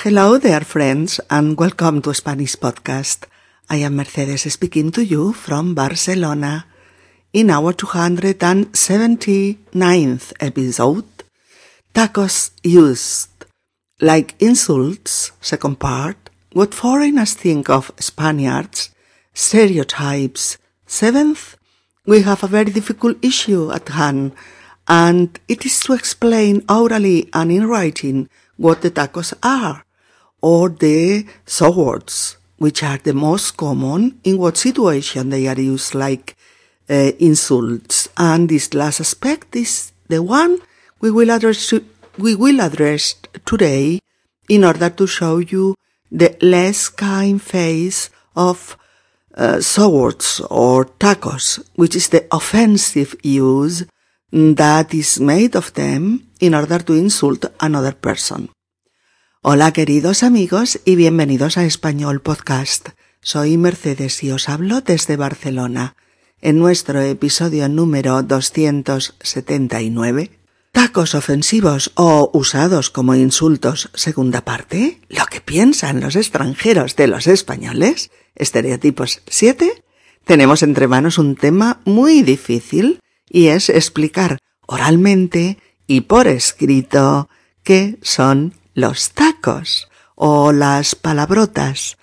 Hello there, friends, and welcome to Spanish Podcast. I am Mercedes speaking to you from Barcelona. In our 279th episode, tacos used like insults, second part, what foreigners think of Spaniards, stereotypes, seventh, we have a very difficult issue at hand, and it is to explain orally and in writing what the tacos are, or the swords, which are the most common in what situation they are used like uh, insults. And this last aspect is the one we will address, we will address today in order to show you the less kind face of uh, swords or tacos, which is the offensive use that is made of them in order to insult another person. Hola queridos amigos y bienvenidos a Español Podcast. Soy Mercedes y os hablo desde Barcelona. En nuestro episodio número 279, tacos ofensivos o usados como insultos, segunda parte, lo que piensan los extranjeros de los españoles, estereotipos 7, tenemos entre manos un tema muy difícil y es explicar oralmente y por escrito qué son los tacos o las palabrotas,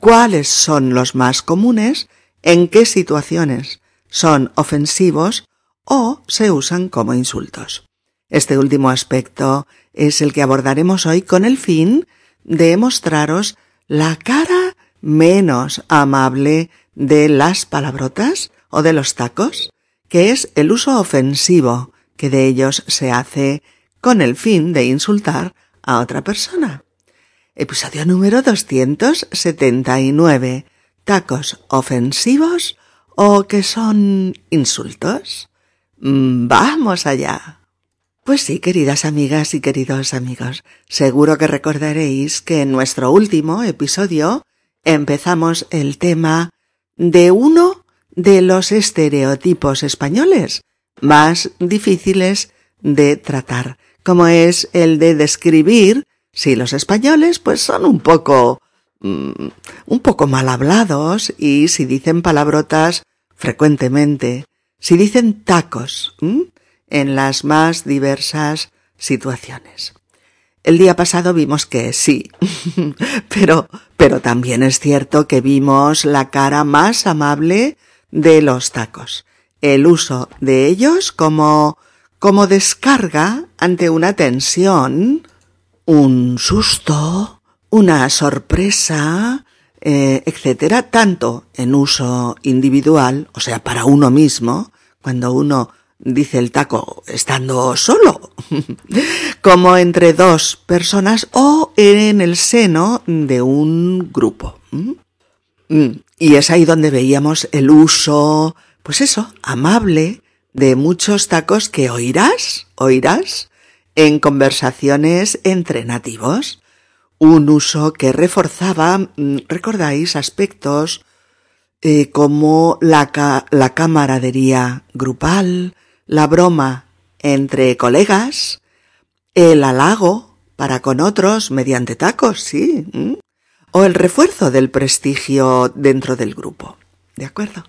cuáles son los más comunes, en qué situaciones son ofensivos o se usan como insultos. Este último aspecto es el que abordaremos hoy con el fin de mostraros la cara menos amable de las palabrotas o de los tacos, que es el uso ofensivo que de ellos se hace con el fin de insultar a otra persona. Episodio número 279. ¿Tacos ofensivos o que son insultos? Mm, vamos allá. Pues sí, queridas amigas y queridos amigos, seguro que recordaréis que en nuestro último episodio empezamos el tema de uno de los estereotipos españoles más difíciles de tratar, como es el de describir si los españoles pues son un poco mm, un poco mal hablados y si dicen palabrotas frecuentemente, si dicen tacos en las más diversas situaciones. El día pasado vimos que sí, pero, pero también es cierto que vimos la cara más amable de los tacos, el uso de ellos como como descarga ante una tensión, un susto, una sorpresa, eh, etcétera, tanto en uso individual, o sea, para uno mismo, cuando uno dice el taco estando solo, como entre dos personas o en el seno de un grupo. Mm, y es ahí donde veíamos el uso, pues eso, amable, de muchos tacos que oirás, oirás, en conversaciones entre nativos. Un uso que reforzaba, mm, recordáis, aspectos eh, como la, la camaradería grupal, la broma entre colegas, el halago para con otros mediante tacos, sí, o el refuerzo del prestigio dentro del grupo. ¿De acuerdo?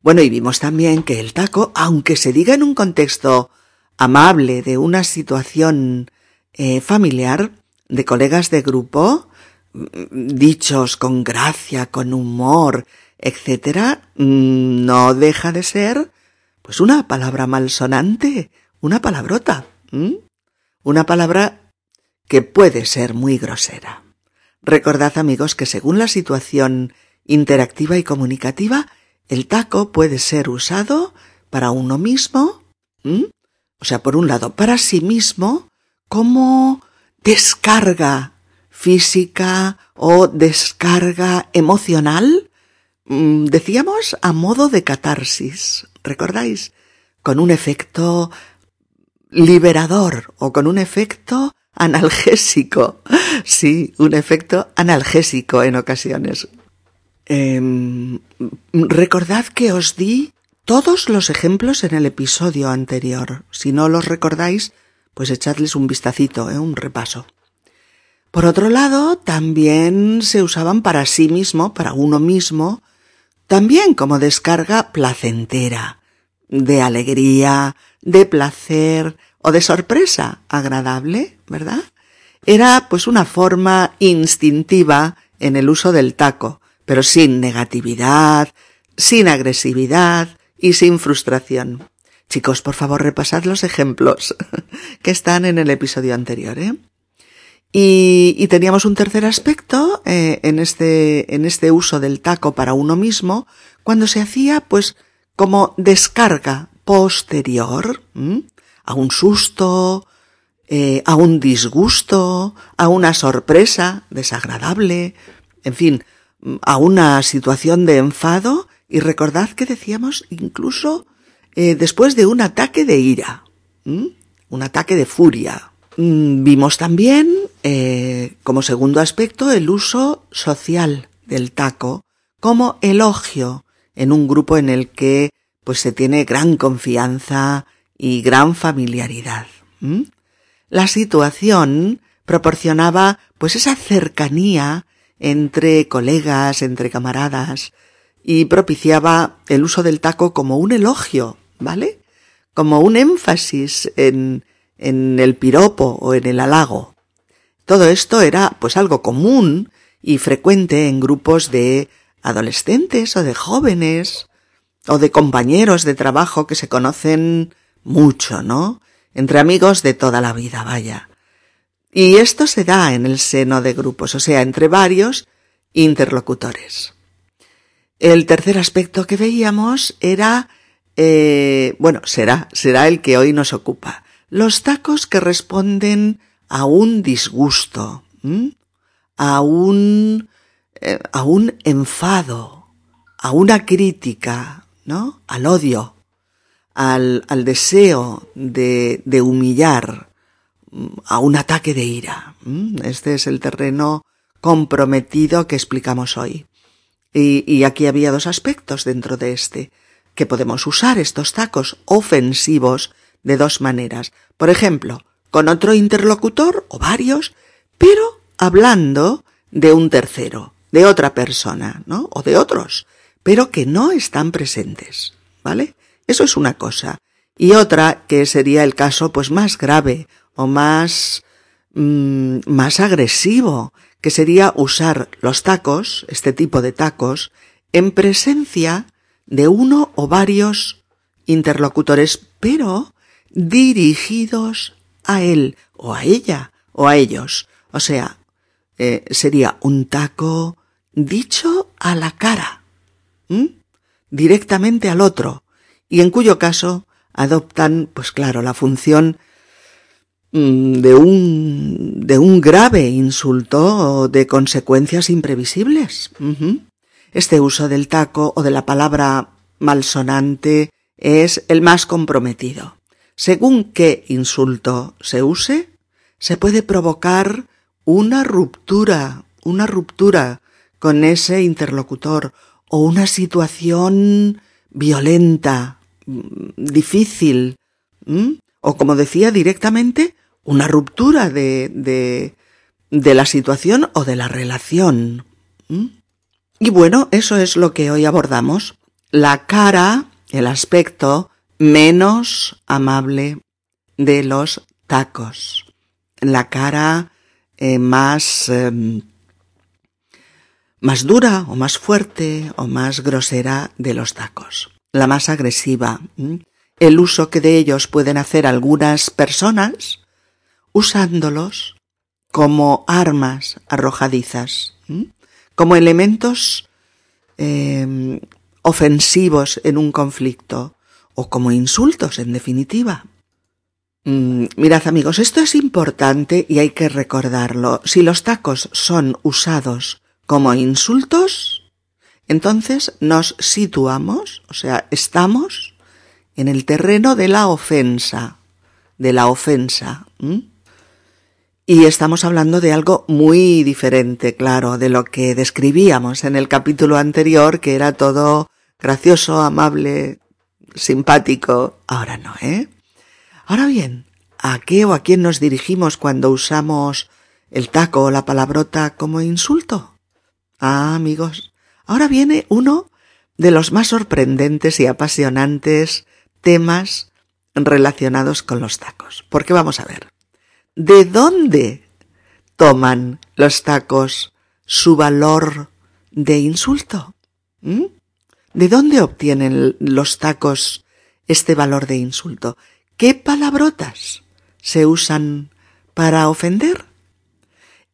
Bueno, y vimos también que el taco, aunque se diga en un contexto amable de una situación eh, familiar, de colegas de grupo, mm, dichos con gracia, con humor, etcétera, mm, no deja de ser, pues una palabra malsonante, una palabrota, una palabra que puede ser muy grosera. Recordad amigos que según la situación interactiva y comunicativa, el taco puede ser usado para uno mismo, o sea, por un lado, para sí mismo, como descarga física o descarga emocional, decíamos a modo de catarsis, ¿recordáis? Con un efecto liberador o con un efecto analgésico. Sí, un efecto analgésico en ocasiones. Em, recordad que os di todos los ejemplos en el episodio anterior. Si no los recordáis, pues echadles un vistacito, ¿eh? un repaso. Por otro lado, también se usaban para sí mismo, para uno mismo, también como descarga placentera, de alegría, de placer o de sorpresa agradable, ¿verdad? Era pues una forma instintiva en el uso del taco, pero sin negatividad, sin agresividad y sin frustración. Chicos, por favor, repasad los ejemplos que están en el episodio anterior, ¿eh? Y, teníamos un tercer aspecto eh, en este en este uso del taco para uno mismo cuando se hacía pues como descarga posterior a un susto, eh, a un disgusto, a una sorpresa desagradable, en fin, a una situación de enfado y recordad que decíamos incluso eh, después de un ataque de ira, un ataque de furia. Mm, vimos también, eh, como segundo aspecto, el uso social del taco como elogio en un grupo en el que pues se tiene gran confianza y gran familiaridad. La situación proporcionaba pues esa cercanía entre colegas, entre camaradas, y propiciaba el uso del taco como un elogio, ¿vale? Como un énfasis en, en el piropo o en el halago. Todo esto era pues algo común y frecuente en grupos de adolescentes o de jóvenes o de compañeros de trabajo que se conocen mucho, ¿no? Entre amigos de toda la vida, vaya. Y esto se da en el seno de grupos, o sea, entre varios interlocutores. El tercer aspecto que veíamos era, eh, bueno, será, será el que hoy nos ocupa. Los tacos que responden a un disgusto, a un, eh, a un enfado, a una crítica, ¿no? Al odio, al, al deseo de, de humillar, a un ataque de ira. Este es el terreno comprometido que explicamos hoy. Y, y, aquí había dos aspectos dentro de este, que podemos usar estos tacos ofensivos de dos maneras. Por ejemplo, con otro interlocutor o varios, pero hablando de un tercero, de otra persona, ¿no? O de otros, pero que no están presentes, ¿vale? Eso es una cosa. Y otra, que sería el caso pues más grave o más, mm, más agresivo, que sería usar los tacos, este tipo de tacos, en presencia de uno o varios interlocutores, pero dirigidos a él o a ella o a ellos. O sea, eh, sería un taco dicho a la cara, directamente al otro, y en cuyo caso adoptan, pues claro, la función de un, de un grave insulto de consecuencias imprevisibles. Este uso del taco o de la palabra malsonante es el más comprometido. Según qué insulto se use, se puede provocar una ruptura, una ruptura con ese interlocutor o una situación violenta, mm, difícil, o como decía directamente, una ruptura de, de, de la situación o de la relación. Y bueno, eso es lo que hoy abordamos. La cara, el aspecto, menos amable de los tacos. La cara eh, más em, más dura o más fuerte o más grosera de los tacos. La más agresiva. El uso que de ellos pueden hacer algunas personas usándolos como armas arrojadizas, como elementos em, ofensivos en un conflicto, o como insultos, en definitiva. Mm, mirad amigos, esto es importante y hay que recordarlo. Si los tacos son usados como insultos, entonces nos situamos, o sea, estamos en el terreno de la ofensa, de la ofensa. Y estamos hablando de algo muy diferente, claro, de lo que describíamos en el capítulo anterior, que era todo gracioso, amable, simpático. Ahora no, ¿eh? Ahora bien, ¿a qué o a quién nos dirigimos cuando usamos el taco o la palabrota como insulto? Ah, amigos, ahora viene uno de los más sorprendentes y apasionantes temas relacionados con los tacos. Porque vamos a ver, ¿de dónde toman los tacos su valor de insulto? ¿Mm? ¿De dónde obtienen los tacos este valor de insulto? ¿Qué palabrotas se usan para ofender?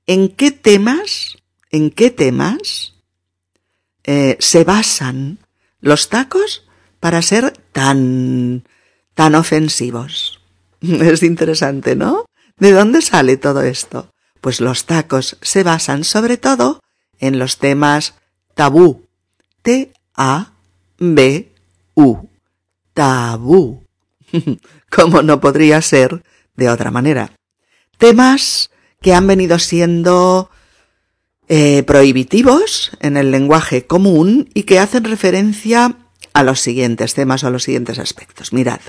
¿En qué temas, en qué temas eh, se basan los tacos para ser tan, tan ofensivos? Es interesante, ¿no? ¿De dónde sale todo esto? Pues los tacos se basan sobre todo en los temas tabú. T-A-B-U. Tabú. Como no podría ser de otra manera. Temas que han venido siendo eh, prohibitivos en el lenguaje común y que hacen referencia a los siguientes temas o a los siguientes aspectos. Mirad.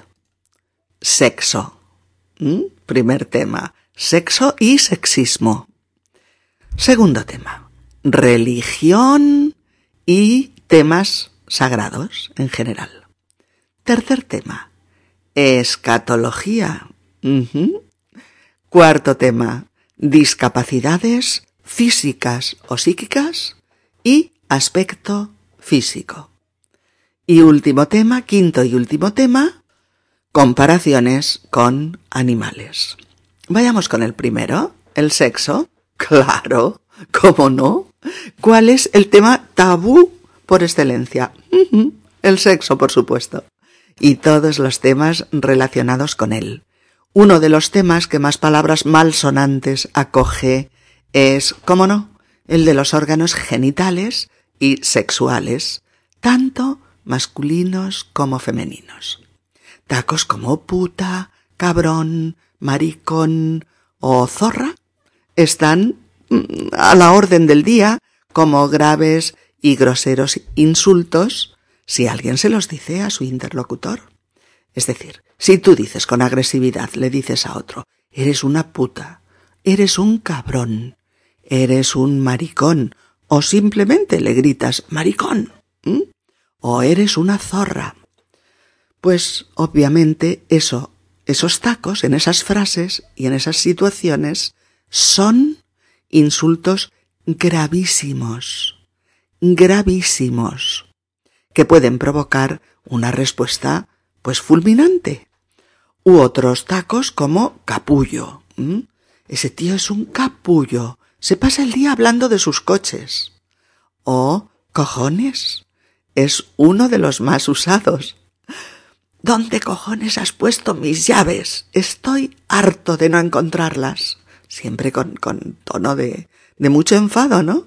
Sexo. ¿Mm? Primer tema. Sexo y sexismo. Segundo tema. Religión y temas sagrados en general. Tercer tema. Escatología. Cuarto tema. Discapacidades físicas o psíquicas y aspecto físico. Y último tema, quinto y último tema, comparaciones con animales. Vayamos con el primero, el sexo. Claro, ¿cómo no? ¿Cuál es el tema tabú por excelencia? El sexo, por supuesto. Y todos los temas relacionados con él. Uno de los temas que más palabras malsonantes acoge es, cómo no, el de los órganos genitales y sexuales, tanto masculinos como femeninos. Tacos como puta, cabrón, maricón o zorra están mm, a la orden del día como graves y groseros insultos si alguien se los dice a su interlocutor. Es decir, si tú dices con agresividad, le dices a otro, eres una puta, eres un cabrón, eres un maricón, o simplemente le gritas maricón, o eres una zorra. Pues obviamente eso, esos tacos en esas frases y en esas situaciones son insultos gravísimos, gravísimos, que pueden provocar una respuesta pues fulminante. U otros tacos como capullo. Ese tío es un capullo. Se pasa el día hablando de sus coches. O cojones. Es uno de los más usados. ¿Dónde cojones has puesto mis llaves? Estoy harto de no encontrarlas. Siempre con, con tono de, de mucho enfado, ¿no?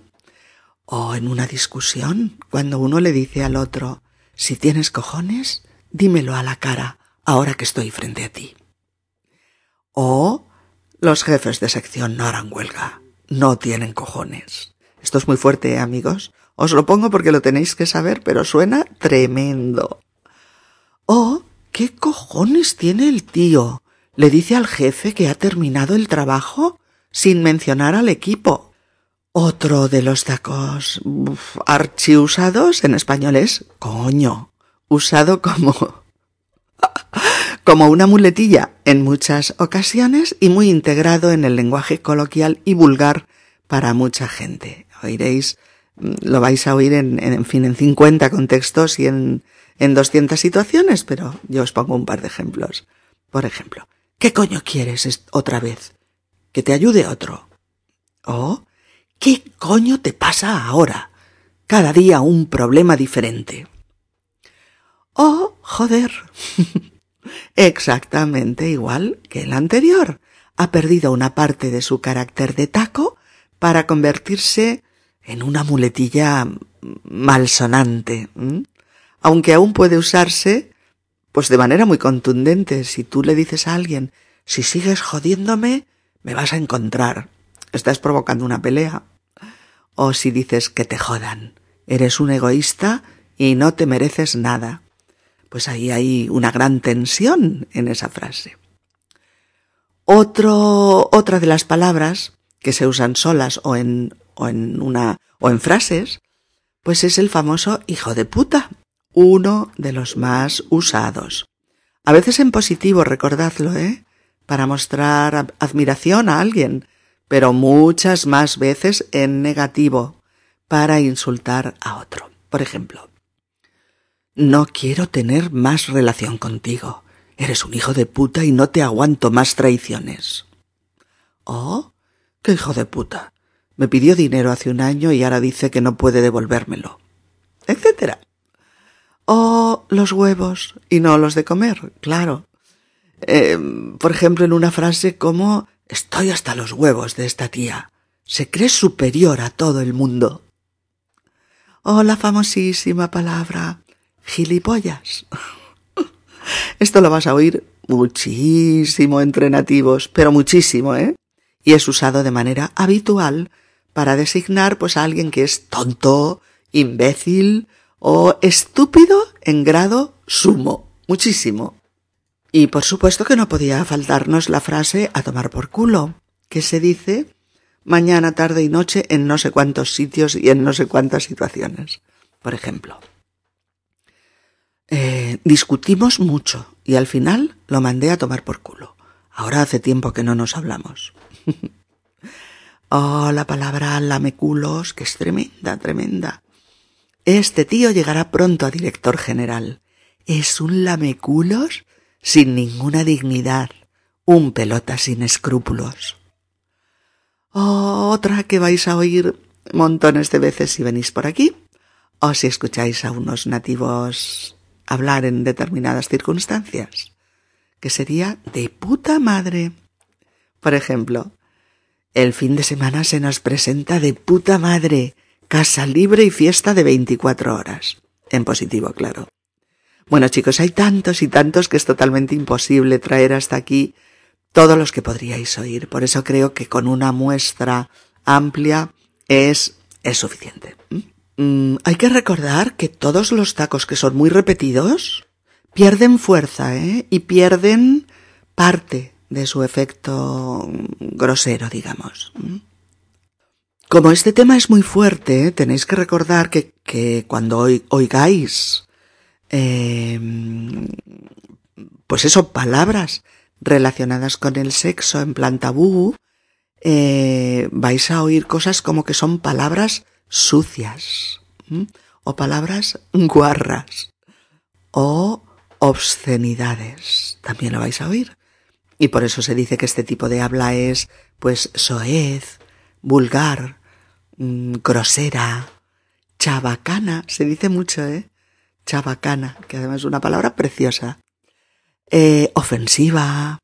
O en una discusión, cuando uno le dice al otro, si tienes cojones, dímelo a la cara, ahora que estoy frente a ti. O los jefes de sección no harán huelga, no tienen cojones. Esto es muy fuerte, ¿eh, amigos. Os lo pongo porque lo tenéis que saber, pero suena tremendo. O, ¿qué cojones tiene el tío? Le dice al jefe que ha terminado el trabajo sin mencionar al equipo. Otro de los tacos archiusados en español es coño usado como como una muletilla en muchas ocasiones y muy integrado en el lenguaje coloquial y vulgar para mucha gente. Oiréis, mm, lo vais a oír en, en, fin, en 50 contextos y en, en 200 situaciones, pero yo os pongo un par de ejemplos. Por ejemplo, ¿qué coño quieres otra vez? Que te ayude otro. ¿O qué coño te pasa ahora? Cada día un problema diferente. Oh, joder. Exactamente igual que el anterior. Ha perdido una parte de su carácter de taco para convertirse en una muletilla malsonante. Aunque aún puede usarse, pues de manera muy contundente. Si tú le dices a alguien, si sigues jodiéndome, me vas a encontrar. Estás provocando una pelea. O si dices que te jodan. Eres un egoísta y no te mereces nada pues ahí hay una gran tensión en esa frase. Otro, otra de las palabras que se usan solas o en, o en una, o en frases, pues es el famoso hijo de puta, uno de los más usados. A veces en positivo, recordadlo, ¿eh? Para mostrar admiración a alguien, pero muchas más veces en negativo, para insultar a otro. Por ejemplo, no quiero tener más relación contigo. Eres un hijo de puta y no te aguanto más traiciones. Oh, qué hijo de puta. Me pidió dinero hace un año y ahora dice que no puede devolvérmelo. etcétera. Oh, los huevos y no los de comer, claro. Eh, por ejemplo, en una frase como Estoy hasta los huevos de esta tía. Se cree superior a todo el mundo. Oh, la famosísima palabra gilipollas. Esto lo vas a oír muchísimo entre nativos, pero muchísimo, ¿eh? Y es usado de manera habitual para designar pues a alguien que es tonto, imbécil o estúpido en grado sumo. Muchísimo. Y por supuesto que no podía faltarnos la frase a tomar por culo, que se dice mañana, tarde y noche en no sé cuántos sitios y en no sé cuántas situaciones. Por ejemplo, eh, discutimos mucho y al final lo mandé a tomar por culo. Ahora hace tiempo que no nos hablamos. oh, la palabra lameculos, que es tremenda, tremenda. Este tío llegará pronto a director general. Es un lameculos sin ninguna dignidad, un pelota sin escrúpulos. Oh, otra que vais a oír montones de veces si venís por aquí, o si escucháis a unos nativos hablar en determinadas circunstancias, que sería de puta madre. Por ejemplo, el fin de semana se nos presenta de puta madre, casa libre y fiesta de 24 horas. En positivo, claro. Bueno, chicos, hay tantos y tantos que es totalmente imposible traer hasta aquí todos los que podríais oír. Por eso creo que con una muestra amplia es, es suficiente. Mm, hay que recordar que todos los tacos que son muy repetidos pierden fuerza ¿eh? y pierden parte de su efecto grosero, digamos. Como este tema es muy fuerte, tenéis que recordar que, que cuando oigáis, eh, pues eso, palabras relacionadas con el sexo en plan tabú, eh, vais a oír cosas como que son palabras sucias o palabras guarras o obscenidades. También lo vais a oír. Y por eso se dice que este tipo de habla es, pues, soez, vulgar, mm, grosera, chabacana. Se dice mucho, ¿eh? Chabacana, que además es una palabra preciosa. Eh, ofensiva.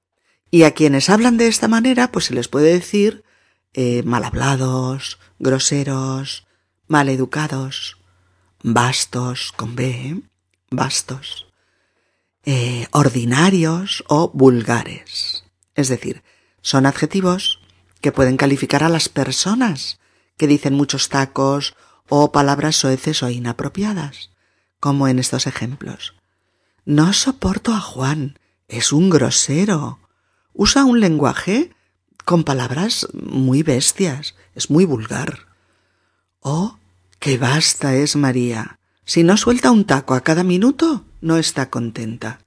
Y a quienes hablan de esta manera, pues se les puede decir eh, mal hablados, groseros, maleducados, bastos, con B, ¿eh? bastos, eh, ordinarios o vulgares. Es decir, son adjetivos que pueden calificar a las personas que dicen muchos tacos o palabras soeces o inapropiadas, como en estos ejemplos. No soporto a Juan, es un grosero. Usa un lenguaje con palabras muy bestias, es muy vulgar. Oh, qué basta es María. Si no suelta un taco a cada minuto, no está contenta.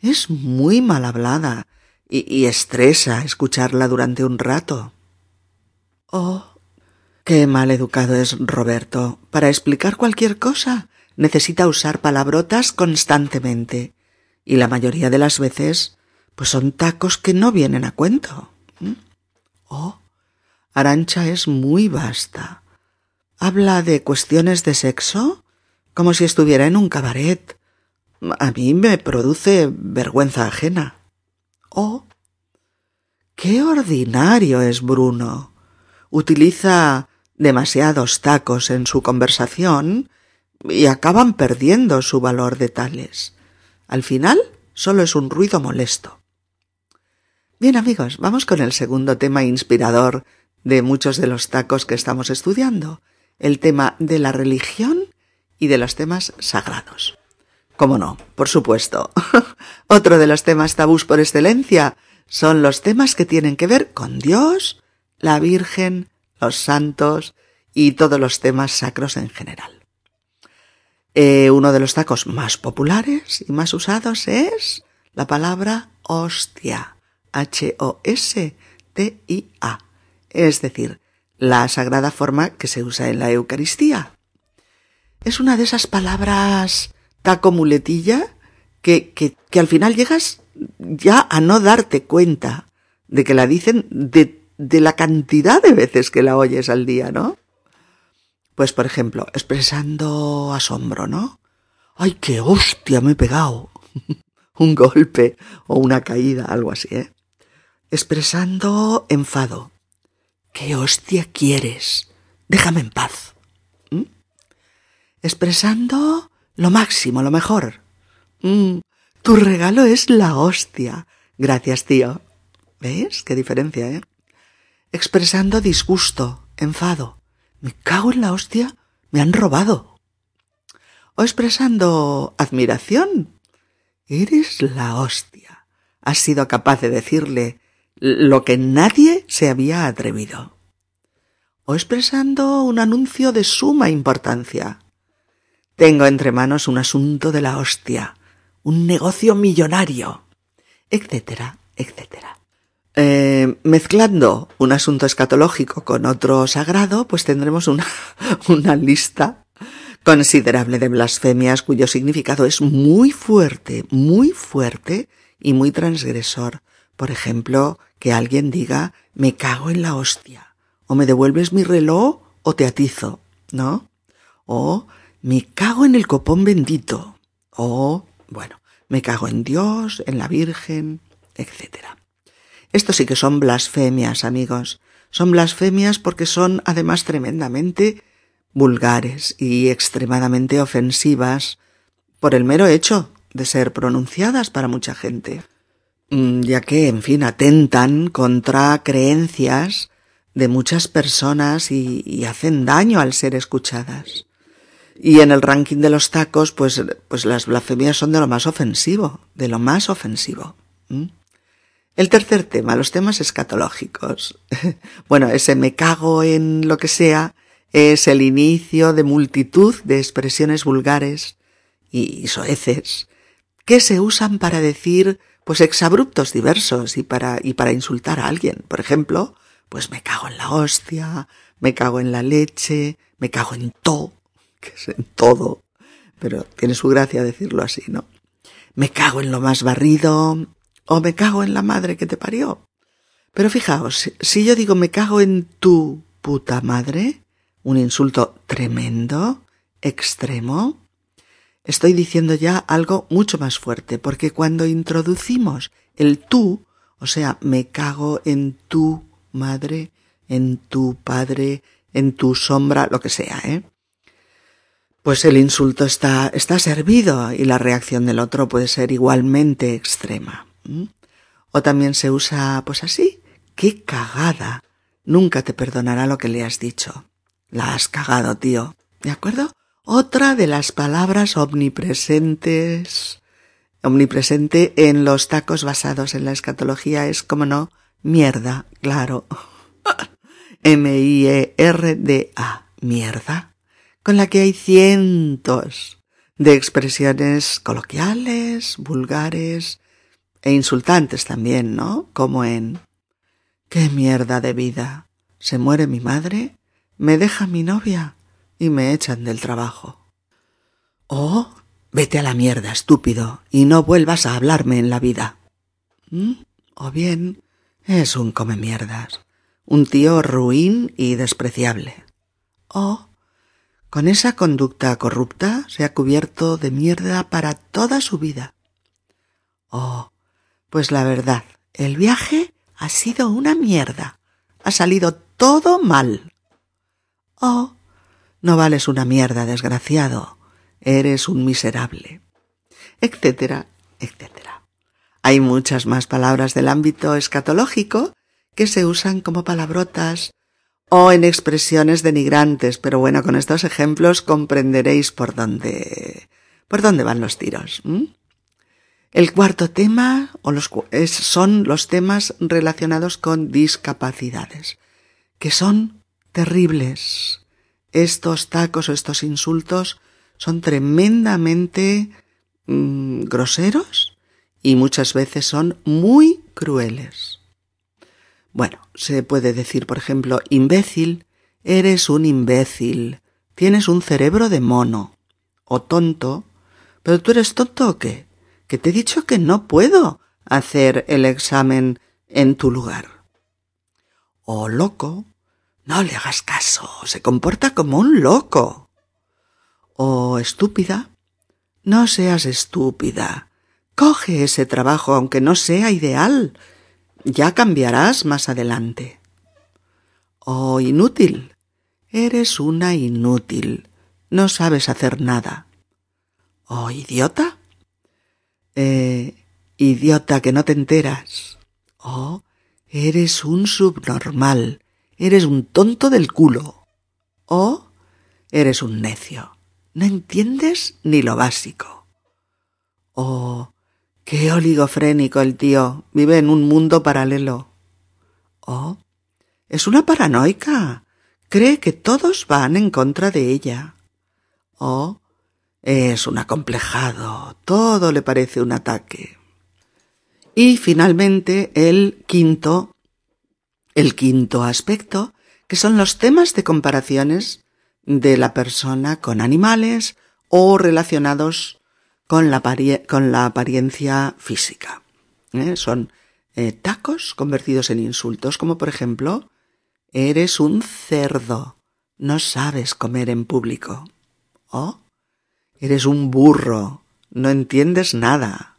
Es muy mal hablada y, y estresa escucharla durante un rato. Oh, qué mal educado es Roberto. Para explicar cualquier cosa necesita usar palabrotas constantemente y la mayoría de las veces pues son tacos que no vienen a cuento. ¿Mm? Oh, Arancha es muy vasta. ¿Habla de cuestiones de sexo? Como si estuviera en un cabaret. A mí me produce vergüenza ajena. Oh. Qué ordinario es Bruno. Utiliza demasiados tacos en su conversación y acaban perdiendo su valor de tales. Al final solo es un ruido molesto. Bien amigos, vamos con el segundo tema inspirador de muchos de los tacos que estamos estudiando, el tema de la religión y de los temas sagrados. ¿Cómo no? Por supuesto. Otro de los temas tabús por excelencia son los temas que tienen que ver con Dios, la Virgen, los santos y todos los temas sacros en general. Eh, uno de los tacos más populares y más usados es la palabra hostia. H-O-S-T-I-A. Es decir, la sagrada forma que se usa en la Eucaristía. Es una de esas palabras taco muletilla que, que, que al final llegas ya a no darte cuenta de que la dicen de, de la cantidad de veces que la oyes al día, ¿no? Pues, por ejemplo, expresando asombro, ¿no? ¡Ay, qué hostia me he pegado! Un golpe o una caída, algo así, ¿eh? Expresando enfado. ¿Qué hostia quieres? Déjame en paz. ¿Mm? Expresando lo máximo, lo mejor. Mm, tu regalo es la hostia. Gracias, tío. ¿Ves? Qué diferencia, ¿eh? Expresando disgusto, enfado. Me cago en la hostia, me han robado. O expresando admiración. Eres la hostia. Has sido capaz de decirle lo que nadie se había atrevido. O expresando un anuncio de suma importancia. Tengo entre manos un asunto de la hostia, un negocio millonario, etcétera, etcétera. Eh, mezclando un asunto escatológico con otro sagrado, pues tendremos una, una lista considerable de blasfemias cuyo significado es muy fuerte, muy fuerte y muy transgresor. Por ejemplo, que alguien diga me cago en la hostia, o me devuelves mi reloj o te atizo, ¿no? O me cago en el copón bendito, o, bueno, me cago en Dios, en la Virgen, etcétera. Esto sí que son blasfemias, amigos. Son blasfemias porque son además tremendamente vulgares y extremadamente ofensivas por el mero hecho de ser pronunciadas para mucha gente, mm, ya que, en fin, atentan contra creencias de muchas personas y, y hacen daño al ser escuchadas. Y en el ranking de los tacos, pues, pues las blasfemias son de lo más ofensivo, de lo más ofensivo. El tercer tema, los temas escatológicos. bueno, ese me cago en lo que sea es el inicio de multitud de expresiones vulgares y soeces que se usan para decir pues exabruptos diversos y para y para insultar a alguien. Por ejemplo, pues me cago en la hostia, me cago en la leche, me cago en todo, que es en todo, pero tiene su gracia decirlo así, ¿no? Me cago en lo más barrido, o me cago en la madre que te parió. Pero fijaos, si yo digo me cago en tu puta madre, un insulto tremendo, extremo, estoy diciendo ya algo mucho más fuerte, porque cuando introducimos el tú, o sea, me cago en tu madre, en tu padre, en tu sombra, lo que sea, ¿eh? Pues el insulto está, está servido y la reacción del otro puede ser igualmente extrema. ¿Mm? O también se usa, pues así, qué cagada. Nunca te perdonará lo que le has dicho. La has cagado, tío. ¿De acuerdo? Otra de las palabras omnipresentes, omnipresente en los tacos basados en la escatología es, como no, mierda, claro. M-I-E-R-D-A, mierda, con la que hay cientos de expresiones coloquiales, vulgares, e insultantes también, ¿no? Como en ¡Qué mierda de vida! Se muere mi madre, me deja mi novia y me echan del trabajo. Oh, vete a la mierda, estúpido, y no vuelvas a hablarme en la vida. ¿Mm? O bien, es un come mierdas, un tío ruin y despreciable. O, con esa conducta corrupta se ha cubierto de mierda para toda su vida. Oh, pues la verdad, el viaje ha sido una mierda. Ha salido todo mal. Oh, no vales una mierda, desgraciado. Eres un miserable. Etcétera, etcétera. Hay muchas más palabras del ámbito escatológico que se usan como palabrotas o en expresiones denigrantes, pero bueno, con estos ejemplos comprenderéis por dónde, por dónde van los tiros. El cuarto tema o son los temas relacionados con discapacidades. que son terribles. Estos tacos o estos insultos son tremendamente mm, groseros y muchas veces son muy crueles. Bueno, se puede decir, por ejemplo, imbécil, eres un imbécil, tienes un cerebro de mono, o tonto, pero tú eres tonto o qué? Que te he dicho que no puedo hacer el examen en tu lugar. O loco, no le hagas caso, se comporta como un loco. O estúpida, no seas estúpida, coge ese trabajo aunque no sea ideal, ya cambiarás más adelante. O inútil, eres una inútil, no sabes hacer nada. O idiota, eh, idiota que no te enteras. Oh, eres un subnormal, eres un tonto del culo. Oh, eres un necio, no entiendes ni lo básico. Oh, qué oligofrénico el tío, vive en un mundo paralelo. Oh, es una paranoica, cree que todos van en contra de ella. Oh, es un acomplejado, todo le parece un ataque. Y finalmente el quinto, el quinto aspecto, que son los temas de comparaciones de la persona con animales o relacionados con la, con la apariencia física. ¿eh? Son eh, tacos convertidos en insultos, como por ejemplo, eres un cerdo, no sabes comer en público. O Eres un burro, no entiendes nada.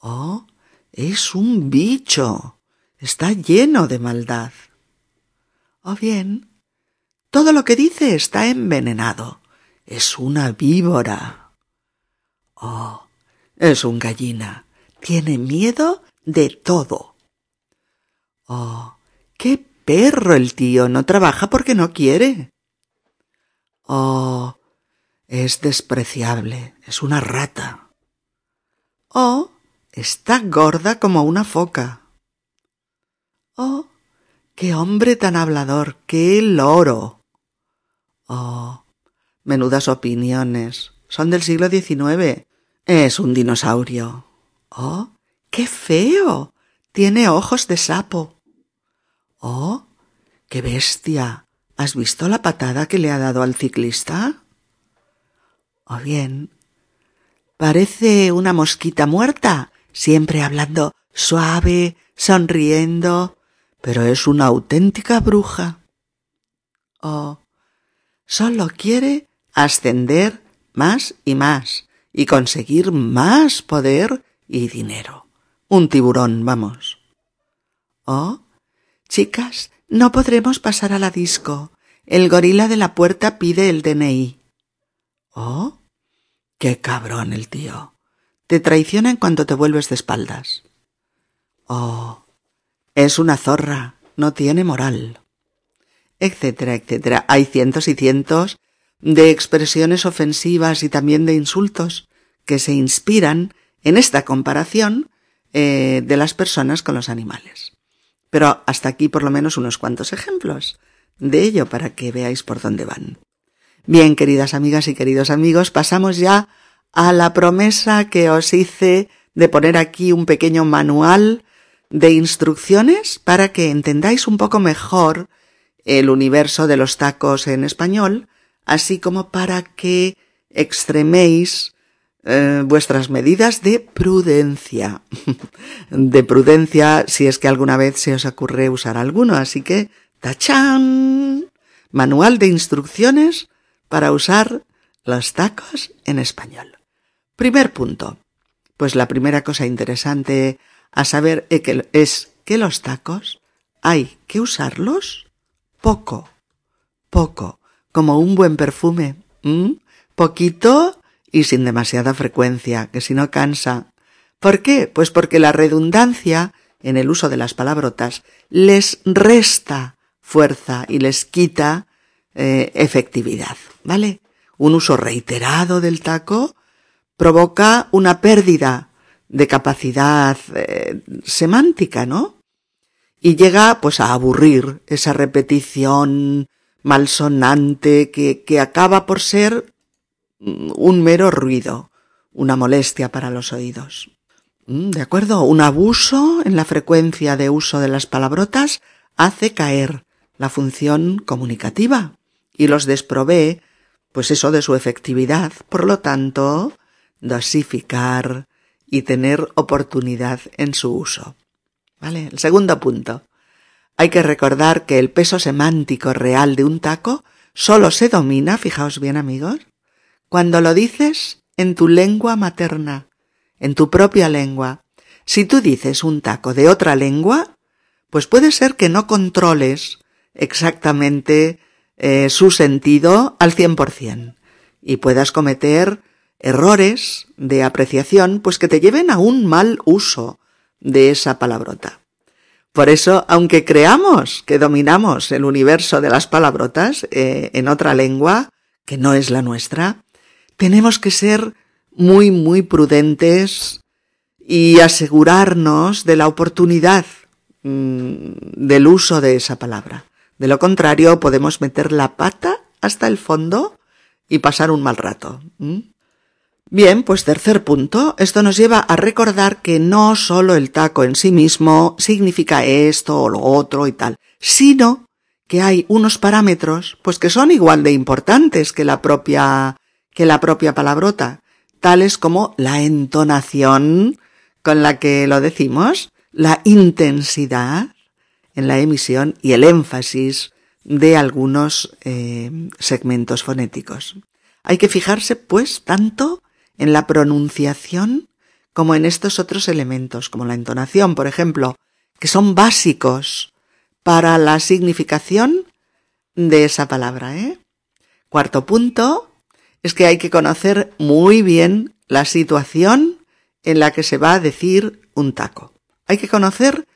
Oh, es un bicho, está lleno de maldad. O bien, todo lo que dice está envenenado, es una víbora. Oh, es un gallina, tiene miedo de todo. Oh, qué perro el tío, no trabaja porque no quiere. Oh, es despreciable, es una rata. O está gorda como una foca. Oh, qué hombre tan hablador, qué loro. Oh, menudas opiniones. Son del siglo XIX. Es un dinosaurio. Oh, qué feo. Tiene ojos de sapo. Oh, qué bestia. ¿Has visto la patada que le ha dado al ciclista? O bien, parece una mosquita muerta, siempre hablando suave, sonriendo, pero es una auténtica bruja. O solo quiere ascender más y más y conseguir más poder y dinero. Un tiburón, vamos. Oh, chicas, no podremos pasar a la disco. El gorila de la puerta pide el DNI. Oh, Qué cabrón el tío. Te traiciona en cuanto te vuelves de espaldas. Oh, es una zorra, no tiene moral. Etcétera, etcétera. Hay cientos y cientos de expresiones ofensivas y también de insultos que se inspiran en esta comparación eh, de las personas con los animales. Pero hasta aquí por lo menos unos cuantos ejemplos de ello para que veáis por dónde van. Bien, queridas amigas y queridos amigos, pasamos ya a la promesa que os hice de poner aquí un pequeño manual de instrucciones para que entendáis un poco mejor el universo de los tacos en español, así como para que extreméis eh, vuestras medidas de prudencia. de prudencia si es que alguna vez se os ocurre usar alguno. Así que, tachán. Manual de instrucciones para usar los tacos en español. Primer punto. Pues la primera cosa interesante a saber es que los tacos hay que usarlos poco, poco, como un buen perfume, poquito y sin demasiada frecuencia, que si no cansa. ¿Por qué? Pues porque la redundancia en el uso de las palabrotas les resta fuerza y les quita eh, efectividad, ¿vale? Un uso reiterado del taco provoca una pérdida de capacidad eh, semántica, ¿no? y llega pues a aburrir esa repetición malsonante que, que acaba por ser un mero ruido, una molestia para los oídos. Mm, ¿De acuerdo? Un abuso en la frecuencia de uso de las palabrotas hace caer la función comunicativa y los desprovee, pues eso de su efectividad. Por lo tanto, dosificar y tener oportunidad en su uso. ¿Vale? El segundo punto. Hay que recordar que el peso semántico real de un taco solo se domina, fijaos bien amigos, cuando lo dices en tu lengua materna, en tu propia lengua. Si tú dices un taco de otra lengua, pues puede ser que no controles exactamente eh, su sentido al cien por cien y puedas cometer errores de apreciación pues que te lleven a un mal uso de esa palabrota. Por eso, aunque creamos que dominamos el universo de las palabrotas eh, en otra lengua, que no es la nuestra, tenemos que ser muy, muy prudentes y asegurarnos de la oportunidad mm, del uso de esa palabra. De lo contrario, podemos meter la pata hasta el fondo y pasar un mal rato. Bien, pues tercer punto, esto nos lleva a recordar que no solo el taco en sí mismo significa esto o lo otro y tal, sino que hay unos parámetros, pues que son igual de importantes que la propia, que la propia palabrota, tales como la entonación con la que lo decimos, la intensidad en la emisión y el énfasis de algunos eh, segmentos fonéticos. Hay que fijarse, pues, tanto en la pronunciación como en estos otros elementos, como la entonación, por ejemplo, que son básicos para la significación de esa palabra. ¿eh? Cuarto punto es que hay que conocer muy bien la situación en la que se va a decir un taco. Hay que conocer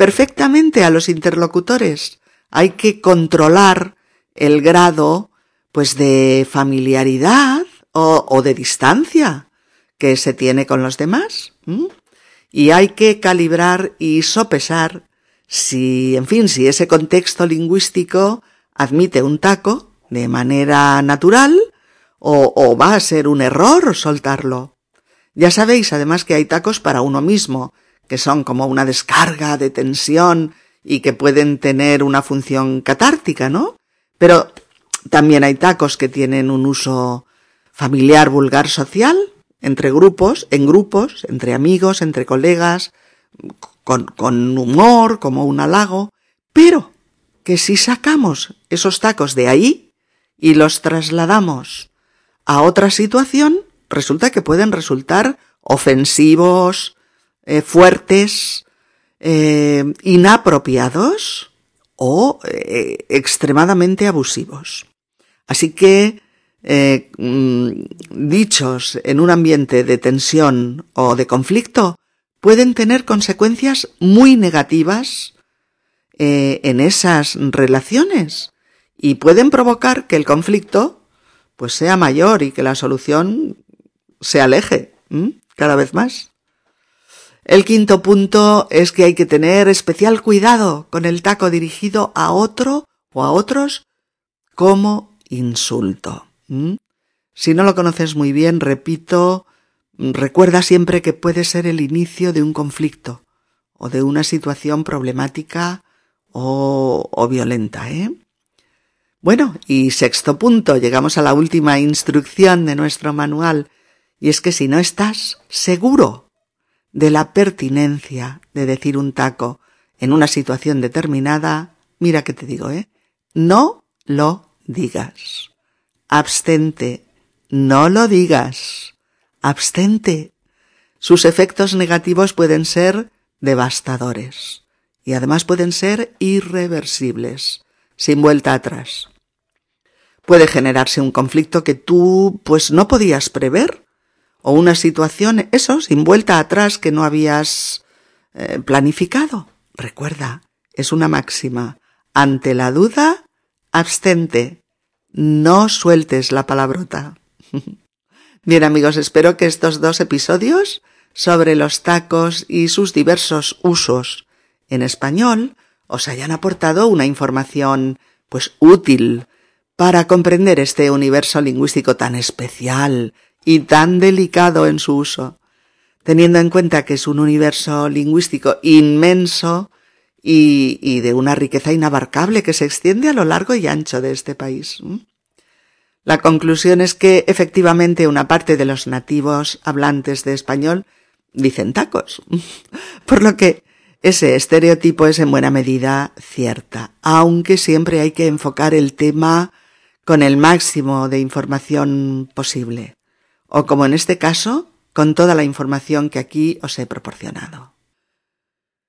perfectamente a los interlocutores. Hay que controlar el grado, pues, de familiaridad o, de distancia que se tiene con los demás. Y hay que calibrar y sopesar si, en fin, si ese contexto lingüístico admite un taco de manera natural o, o va a ser un error soltarlo. Ya sabéis además que hay tacos para uno mismo, que son como una descarga de tensión y que pueden tener una función catártica, ¿no? Pero también hay tacos que tienen un uso familiar vulgar social, entre grupos, en grupos, entre amigos, entre colegas, con, con humor, como un halago, pero que si sacamos esos tacos de ahí y los trasladamos a otra situación, resulta que pueden resultar ofensivos, eh, fuertes, eh, inapropiados o eh, extremadamente abusivos. Así que mm, dichos en un ambiente de tensión o de conflicto pueden tener consecuencias muy negativas en esas relaciones y pueden provocar que el conflicto pues sea mayor y que la solución se aleje cada vez más. El quinto punto es que hay que tener especial cuidado con el taco dirigido a otro o a otros como insulto. Si no lo conoces muy bien, repito, recuerda siempre que puede ser el inicio de un conflicto o de una situación problemática o, o violenta, ¿eh? Bueno, y sexto punto, llegamos a la última instrucción de nuestro manual, y es que si no estás seguro de la pertinencia de decir un taco en una situación determinada, mira que te digo, ¿eh? No lo digas. Abstente. No lo digas. Abstente. Sus efectos negativos pueden ser devastadores y además pueden ser irreversibles, sin vuelta atrás. Puede generarse un conflicto que tú pues no podías prever o una situación, eso, sin vuelta atrás que no habías eh, planificado. Recuerda, es una máxima. Ante la duda, abstente. No sueltes la palabrota. Bien amigos, espero que estos dos episodios sobre los tacos y sus diversos usos en español os hayan aportado una información pues útil para comprender este universo lingüístico tan especial y tan delicado en su uso, teniendo en cuenta que es un universo lingüístico inmenso y, de una riqueza inabarcable que se extiende a lo largo y ancho de este país. La conclusión es que efectivamente una parte de los nativos hablantes de español dicen tacos, por lo que ese estereotipo es en buena medida cierta, aunque siempre hay que enfocar el tema con el máximo de información posible, o como en este caso, con toda la información que aquí os he proporcionado.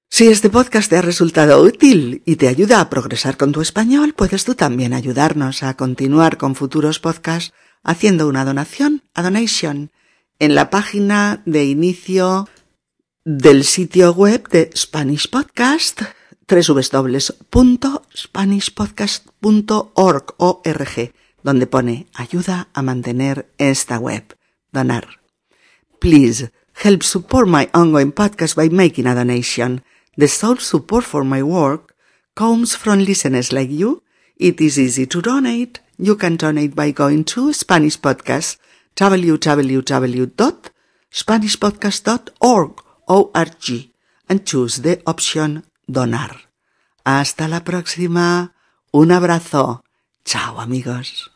Si este podcast te ha resultado útil y te ayuda a progresar con tu español, puedes tú también ayudarnos a continuar con futuros podcasts haciendo una donación a Donation en la página de inicio del sitio web de Spanish Podcast www.spanishpodcast.org donde pone ayuda a mantener esta web. Donar. Please help support my ongoing podcast by making a donation. The sole support for my work comes from listeners like you. It is easy to donate. You can donate by going to Spanish Podcast, www.spanishpodcast.org and choose the option Donar. Hasta la próxima. Un abrazo. Chao amigos.